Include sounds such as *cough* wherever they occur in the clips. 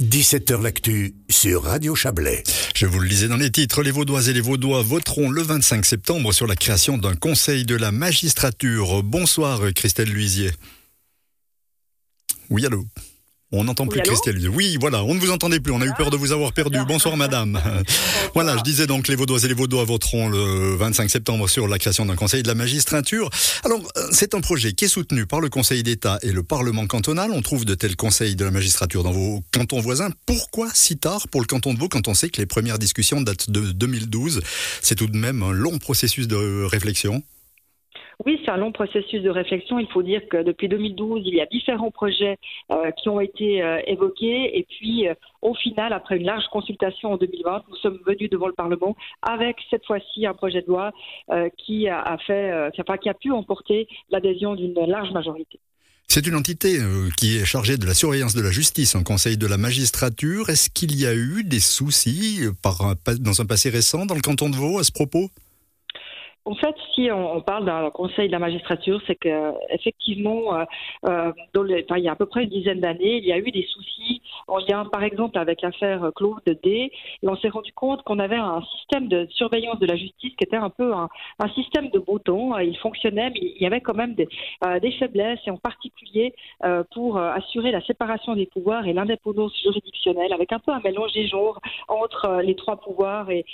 17h L'actu sur Radio Chablais. Je vous le lisais dans les titres, les Vaudois et les Vaudois voteront le 25 septembre sur la création d'un conseil de la magistrature. Bonsoir Christelle Luisier. Oui, allô on n'entend plus Christelle. Oui, voilà, on ne vous entendait plus. On a eu peur de vous avoir perdu. Bonsoir, madame. *laughs* voilà, je disais donc les Vaudois et les Vaudois voteront le 25 septembre sur la création d'un conseil de la magistrature. Alors, euh, c'est un projet qui est soutenu par le Conseil d'État et le Parlement cantonal. On trouve de tels conseils de la magistrature dans vos cantons voisins. Pourquoi si tard pour le canton de Vaud quand on sait que les premières discussions datent de 2012 C'est tout de même un long processus de réflexion. Oui, c'est un long processus de réflexion. Il faut dire que depuis 2012, il y a différents projets euh, qui ont été euh, évoqués. Et puis, euh, au final, après une large consultation en 2020, nous sommes venus devant le Parlement avec cette fois-ci un projet de loi qui a, fait, qui a pu emporter l'adhésion d'une large majorité. C'est une entité qui est chargée de la surveillance de la justice, un conseil de la magistrature. Est-ce qu'il y a eu des soucis dans un passé récent dans le canton de Vaud à ce propos? En fait, si on, parle d'un conseil de la magistrature, c'est que effectivement, euh, euh il y a à peu près une dizaine d'années, il y a eu des soucis en lien, par exemple, avec l'affaire Claude D. Et on s'est rendu compte qu'on avait un système de surveillance de la justice qui était un peu un, système de bouton. Il fonctionnait, mais il y avait quand même des, euh, faiblesses, et en particulier euh, pour assurer la séparation des pouvoirs et l'indépendance juridictionnelle, avec un peu un mélange des genres entre les trois pouvoirs et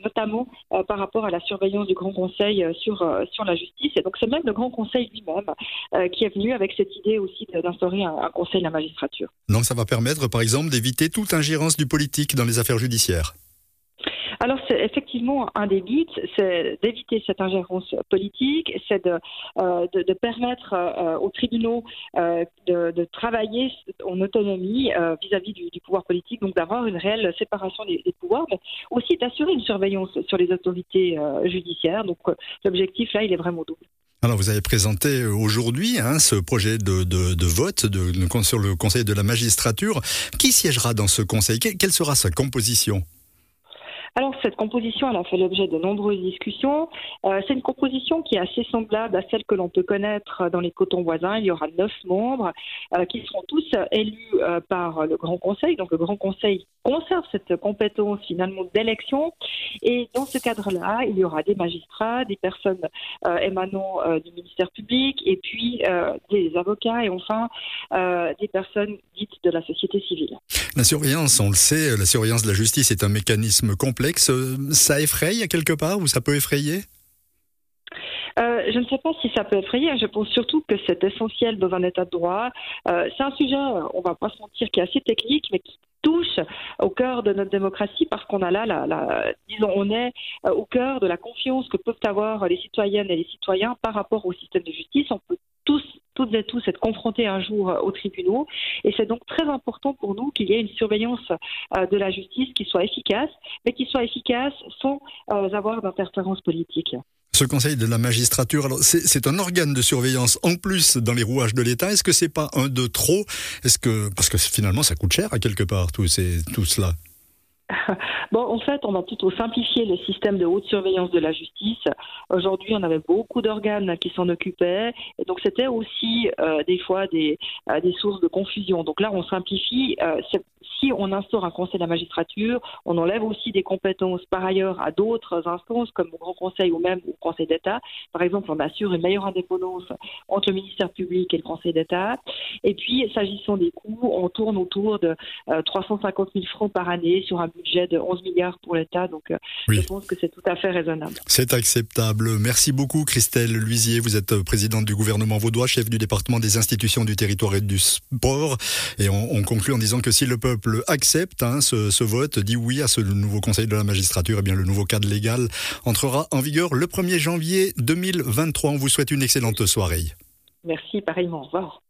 notamment par rapport à la surveillance du grand conseil euh, sur, euh, sur la justice. Et donc c'est même le Grand Conseil lui-même euh, qui est venu avec cette idée aussi d'instaurer un, un conseil de la magistrature. Donc ça va permettre par exemple d'éviter toute ingérence du politique dans les affaires judiciaires alors, c'est effectivement un des buts, c'est d'éviter cette ingérence politique, c'est de, euh, permettre euh, aux tribunaux euh, de, travailler en autonomie vis-à-vis du, pouvoir politique, donc d'avoir une réelle séparation des, pouvoirs, mais aussi d'assurer une surveillance sur les autorités judiciaires. Donc, l'objectif, là, il est vraiment double. Alors, vous avez présenté aujourd'hui hein, ce projet de, de vote sur le Conseil de la magistrature. Qui siégera dans ce Conseil? Quelle sera sa composition? Alors cette composition, elle a fait l'objet de nombreuses discussions. Euh, c'est une composition qui est assez semblable à celle que l'on peut connaître dans les cotons voisins. Il y aura neuf membres euh, qui seront tous élus euh, par le Grand Conseil. Donc le Grand Conseil conserve cette compétence finalement d'élection. Et dans ce cadre-là, il y aura des magistrats, des personnes émanant du ministère public, et puis des avocats, et enfin des personnes dites de la société civile. La surveillance, on le sait, la surveillance de la justice est un mécanisme complexe euh, ça effraie quelque part ou ça peut effrayer? Euh, je ne sais pas si ça peut effrayer. Je pense surtout que c'est essentiel dans un état de droit. Euh, c'est un sujet, on va pas se mentir, qui est assez technique, mais qui touche au cœur de notre démocratie parce qu'on a là, disons, on est au cœur de la confiance que peuvent avoir les citoyennes et les citoyens par rapport au système de justice. On peut tous toutes et tous être confrontés un jour aux tribunaux. Et c'est donc très important pour nous qu'il y ait une surveillance euh, de la justice qui soit efficace, mais qui soit efficace sans euh, avoir d'interférence politique. Ce Conseil de la magistrature, c'est un organe de surveillance en plus dans les rouages de l'État. Est-ce que c'est pas un de trop? Est-ce que parce que finalement ça coûte cher à quelque part tout, tout cela? *laughs* Bon, en fait, on a plutôt simplifié le système de haute surveillance de la justice. Aujourd'hui, on avait beaucoup d'organes qui s'en occupaient, et donc c'était aussi euh, des fois des, euh, des sources de confusion. Donc là, on simplifie. Euh, si on instaure un conseil de la magistrature, on enlève aussi des compétences par ailleurs à d'autres instances comme le Grand Conseil ou même au Conseil d'État. Par exemple, on assure une meilleure indépendance entre le ministère public et le Conseil d'État. Et puis, s'agissant des coûts, on tourne autour de 350 000 francs par année sur un budget de 11 milliards pour l'État. Donc, euh, je pense que c'est tout à fait raisonnable. C'est acceptable. Merci beaucoup, Christelle Luisier. Vous êtes présidente du gouvernement vaudois, chef du département des institutions du territoire et du sport. Et on, conclut en disant que si le peuple accepte hein, ce, vote, dit oui à ce nouveau conseil de la magistrature, eh bien le nouveau cadre légal entrera en vigueur le 1er janvier 2023. On vous souhaite une excellente soirée. Merci, pareillement. Au revoir.